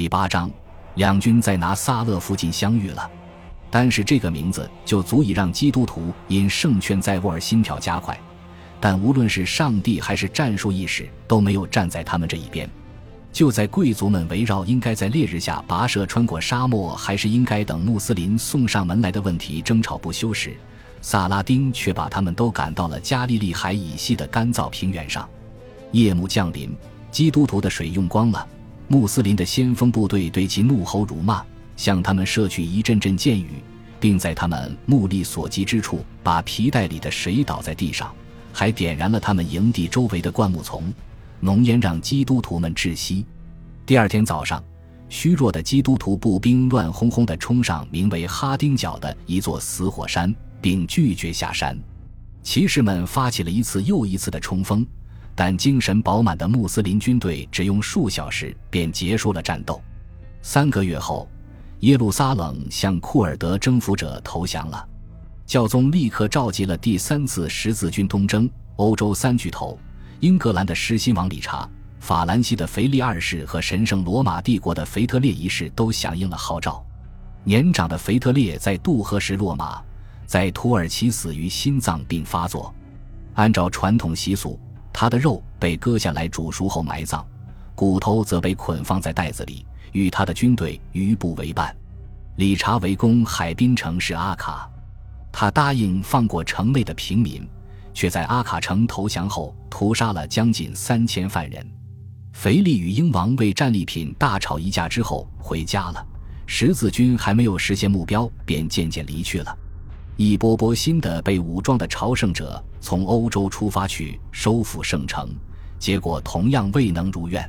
第八章，两军在拿撒勒附近相遇了。单是这个名字就足以让基督徒因胜券在握而心跳加快。但无论是上帝还是战术意识，都没有站在他们这一边。就在贵族们围绕应该在烈日下跋涉穿过沙漠，还是应该等穆斯林送上门来的问题争吵不休时，萨拉丁却把他们都赶到了加利利海以西的干燥平原上。夜幕降临，基督徒的水用光了，穆斯林的先锋部队对其怒吼辱骂，向他们射去一阵阵箭雨，并在他们目力所及之处把皮带里的水倒在地上，还点燃了他们营地周围的灌木丛。浓烟让基督徒们窒息。第二天早上，虚弱的基督徒步兵乱哄哄地冲上名为哈丁角的一座死火山，并拒绝下山。骑士们发起了一次又一次的冲锋，但精神饱满的穆斯林军队只用数小时便结束了战斗。三个月后，耶路撒冷向库尔德征服者投降了。教宗立刻召集了第三次十字军东征。欧洲三巨头。英格兰的狮心王理查、法兰西的腓力二世和神圣罗马帝国的腓特烈一世都响应了号召。年长的腓特烈在渡河时落马，在土耳其死于心脏病发作。按照传统习俗，他的肉被割下来煮熟后埋葬，骨头则被捆放在袋子里，与他的军队余部为伴。理查围攻海滨城市阿卡，他答应放过城内的平民。却在阿卡城投降后屠杀了将近三千犯人。腓力与英王为战利品大吵一架之后回家了。十字军还没有实现目标，便渐渐离去了。一波波新的被武装的朝圣者从欧洲出发去收复圣城，结果同样未能如愿。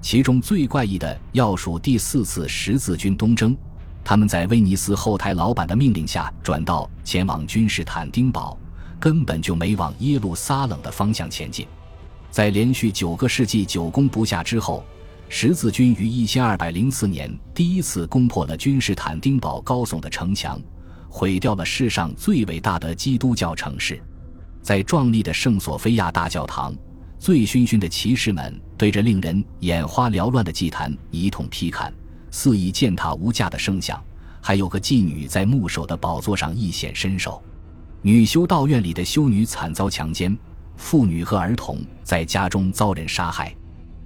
其中最怪异的要数第四次十字军东征，他们在威尼斯后台老板的命令下转道前往君士坦丁堡。根本就没往耶路撒冷的方向前进，在连续九个世纪久攻不下之后，十字军于一千二百零四年第一次攻破了君士坦丁堡高耸的城墙，毁掉了世上最伟大的基督教城市。在壮丽的圣索菲亚大教堂，醉醺醺的骑士们对着令人眼花缭乱的祭坛一通劈砍，肆意践踏无价的圣像，还有个妓女在牧首的宝座上一显身手。女修道院里的修女惨遭强奸，妇女和儿童在家中遭人杀害。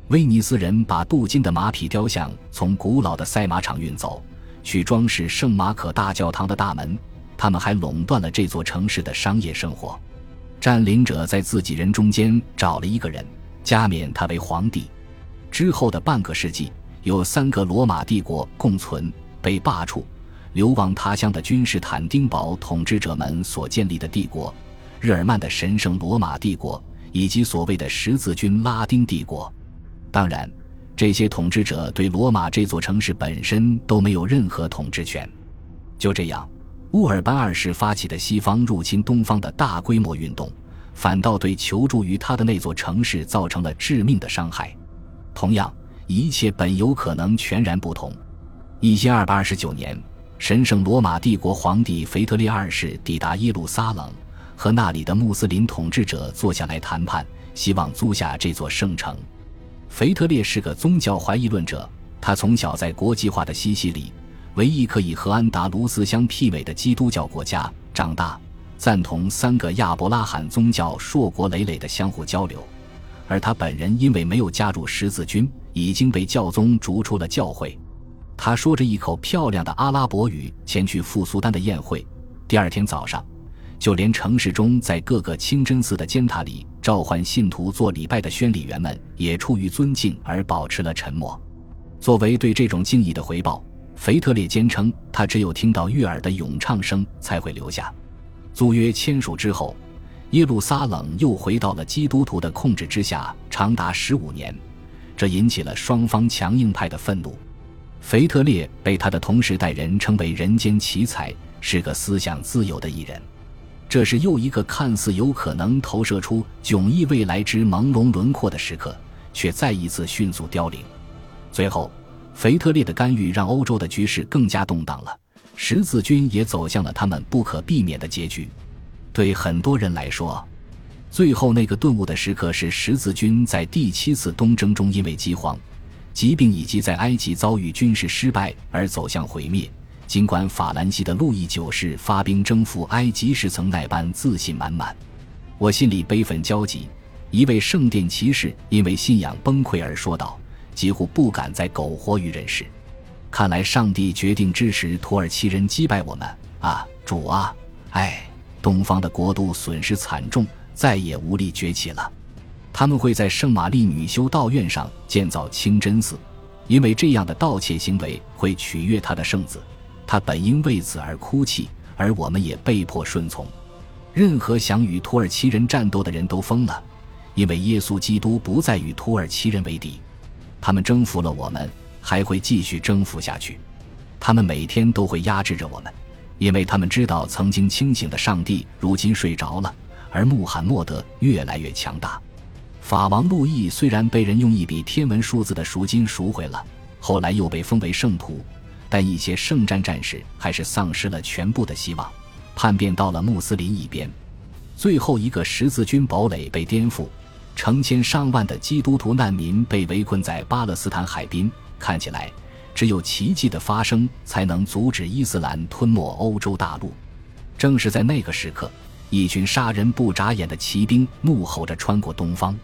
威尼斯人把镀金的马匹雕像从古老的赛马场运走，去装饰圣马可大教堂的大门。他们还垄断了这座城市的商业生活。占领者在自己人中间找了一个人，加冕他为皇帝。之后的半个世纪，有三个罗马帝国共存，被罢黜。流亡他乡的君士坦丁堡统治者们所建立的帝国，日耳曼的神圣罗马帝国，以及所谓的十字军拉丁帝国。当然，这些统治者对罗马这座城市本身都没有任何统治权。就这样，乌尔班二世发起的西方入侵东方的大规模运动，反倒对求助于他的那座城市造成了致命的伤害。同样，一切本有可能全然不同。一千二百二十九年。神圣罗马帝国皇帝腓特烈二世抵达耶路撒冷，和那里的穆斯林统治者坐下来谈判，希望租下这座圣城。腓特烈是个宗教怀疑论者，他从小在国际化的西西里（唯一可以和安达卢斯相媲美的基督教国家）长大，赞同三个亚伯拉罕宗教硕果累累的相互交流。而他本人因为没有加入十字军，已经被教宗逐出了教会。他说着一口漂亮的阿拉伯语，前去赴苏丹的宴会。第二天早上，就连城市中在各个清真寺的尖塔里召唤信徒做礼拜的宣礼员们，也出于尊敬而保持了沉默。作为对这种敬意的回报，腓特烈坚称他只有听到悦耳的咏唱声才会留下。租约签署之后，耶路撒冷又回到了基督徒的控制之下，长达十五年，这引起了双方强硬派的愤怒。腓特烈被他的同时代人称为“人间奇才”，是个思想自由的艺人。这是又一个看似有可能投射出迥异未来之朦胧轮廓的时刻，却再一次迅速凋零。最后，腓特烈的干预让欧洲的局势更加动荡了，十字军也走向了他们不可避免的结局。对很多人来说，最后那个顿悟的时刻是十字军在第七次东征中因为饥荒。疾病以及在埃及遭遇军事失败而走向毁灭。尽管法兰西的路易九世发兵征服埃及时曾那般自信满满，我心里悲愤交集。一位圣殿骑士因为信仰崩溃而说道：“几乎不敢再苟活于人世。看来上帝决定支持土耳其人击败我们啊，主啊！哎，东方的国度损失惨重，再也无力崛起了。他们会在圣玛丽女修道院上建造清真寺，因为这样的盗窃行为会取悦他的圣子。”他本应为此而哭泣，而我们也被迫顺从。任何想与土耳其人战斗的人都疯了，因为耶稣基督不再与土耳其人为敌。他们征服了我们，还会继续征服下去。他们每天都会压制着我们，因为他们知道曾经清醒的上帝如今睡着了，而穆罕默德越来越强大。法王路易虽然被人用一笔天文数字的赎金赎回了，后来又被封为圣徒。但一些圣战战士还是丧失了全部的希望，叛变到了穆斯林一边。最后一个十字军堡垒被颠覆，成千上万的基督徒难民被围困在巴勒斯坦海滨。看起来，只有奇迹的发生才能阻止伊斯兰吞没欧洲大陆。正是在那个时刻，一群杀人不眨眼的骑兵怒吼着穿过东方，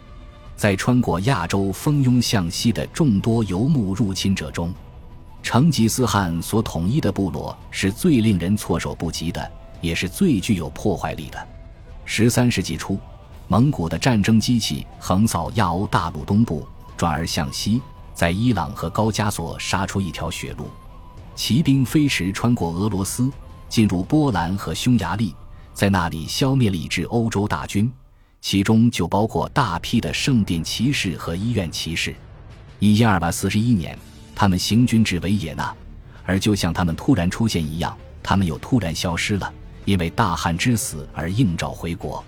在穿过亚洲蜂拥向西的众多游牧入侵者中。成吉思汗所统一的部落是最令人措手不及的，也是最具有破坏力的。十三世纪初，蒙古的战争机器横扫亚欧大陆东部，转而向西，在伊朗和高加索杀出一条血路。骑兵飞驰穿过俄罗斯，进入波兰和匈牙利，在那里消灭了一支欧洲大军，其中就包括大批的圣殿骑士和医院骑士。一千二百四十一年。他们行军至维也纳，而就像他们突然出现一样，他们又突然消失了，因为大汗之死而应召回国。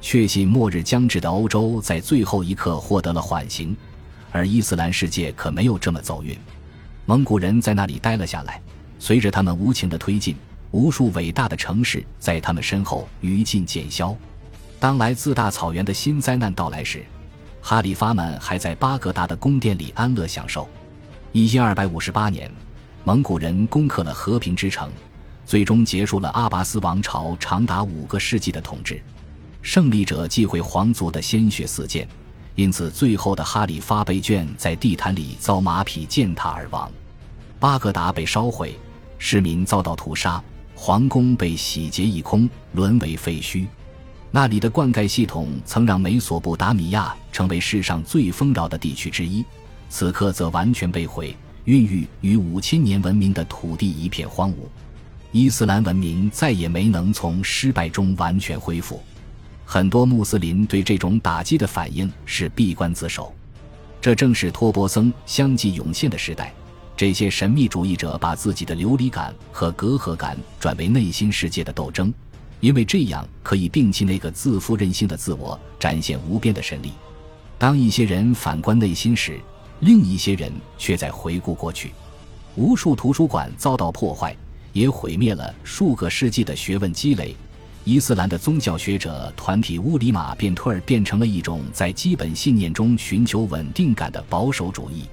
确信末日将至的欧洲在最后一刻获得了缓刑，而伊斯兰世界可没有这么走运。蒙古人在那里待了下来，随着他们无情的推进，无数伟大的城市在他们身后余烬渐消。当来自大草原的新灾难到来时，哈里发们还在巴格达的宫殿里安乐享受。一千二百五十八年，蒙古人攻克了和平之城，最终结束了阿拔斯王朝长达五个世纪的统治。胜利者忌讳皇族的鲜血四溅，因此最后的哈里发被卷在地毯里遭马匹践踏而亡。巴格达被烧毁，市民遭到屠杀，皇宫被洗劫一空，沦为废墟。那里的灌溉系统曾让美索不达米亚成为世上最丰饶的地区之一。此刻则完全被毁，孕育于五千年文明的土地一片荒芜，伊斯兰文明再也没能从失败中完全恢复。很多穆斯林对这种打击的反应是闭关自守。这正是托钵僧相继涌现的时代。这些神秘主义者把自己的流离感和隔阂感转为内心世界的斗争，因为这样可以摒弃那个自负任性的自我，展现无边的神力。当一些人反观内心时，另一些人却在回顾过去，无数图书馆遭到破坏，也毁灭了数个世纪的学问积累。伊斯兰的宗教学者团体乌里马变退而变成了一种在基本信念中寻求稳定感的保守主义。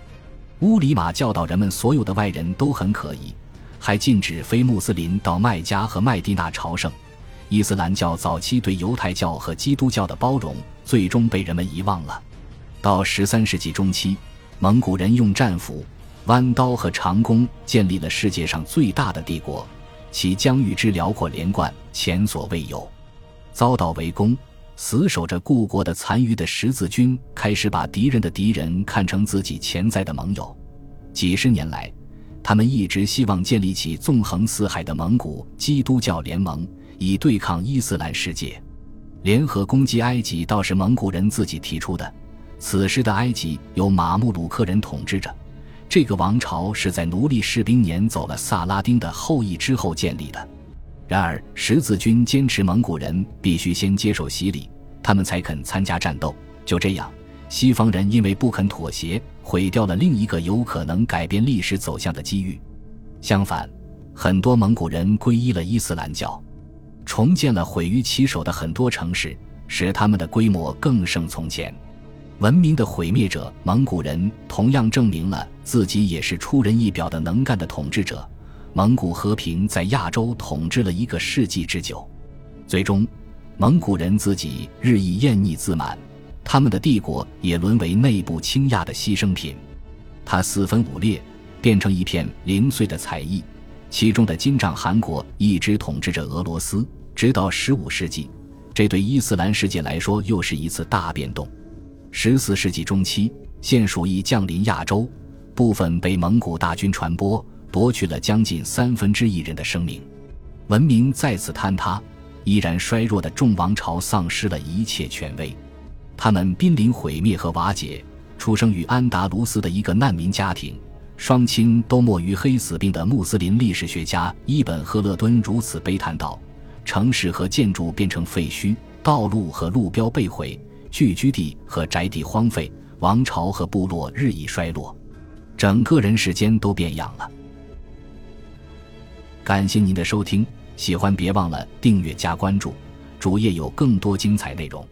乌里马教导人们，所有的外人都很可疑，还禁止非穆斯林到麦加和麦地那朝圣。伊斯兰教早期对犹太教和基督教的包容，最终被人们遗忘了。到十三世纪中期。蒙古人用战斧、弯刀和长弓建立了世界上最大的帝国，其疆域之辽阔连贯，前所未有。遭到围攻，死守着故国的残余的十字军开始把敌人的敌人看成自己潜在的盟友。几十年来，他们一直希望建立起纵横四海的蒙古基督教联盟，以对抗伊斯兰世界。联合攻击埃及倒是蒙古人自己提出的。此时的埃及由马穆鲁克人统治着，这个王朝是在奴隶士兵撵走了萨拉丁的后裔之后建立的。然而十字军坚持蒙古人必须先接受洗礼，他们才肯参加战斗。就这样，西方人因为不肯妥协，毁掉了另一个有可能改变历史走向的机遇。相反，很多蒙古人皈依了伊斯兰教，重建了毁于其手的很多城市，使他们的规模更胜从前。文明的毁灭者蒙古人同样证明了自己也是出人意表的能干的统治者。蒙古和平在亚洲统治了一个世纪之久，最终，蒙古人自己日益厌腻自满，他们的帝国也沦为内部倾轧的牺牲品。他四分五裂，变成一片零碎的彩翼。其中的金帐汗国一直统治着俄罗斯，直到十五世纪。这对伊斯兰世界来说又是一次大变动。十四世纪中期，现鼠疫降临亚洲，部分被蒙古大军传播。夺去了将近三分之一人的生命，文明再次坍塌，依然衰弱的众王朝丧失了一切权威，他们濒临毁灭和瓦解。出生于安达卢斯的一个难民家庭，双亲都没于黑死病的穆斯林历史学家伊本·赫勒敦如此悲叹道：“城市和建筑变成废墟，道路和路标被毁，聚居地和宅地荒废，王朝和部落日益衰落，整个人世间都变样了。”感谢您的收听，喜欢别忘了订阅加关注，主页有更多精彩内容。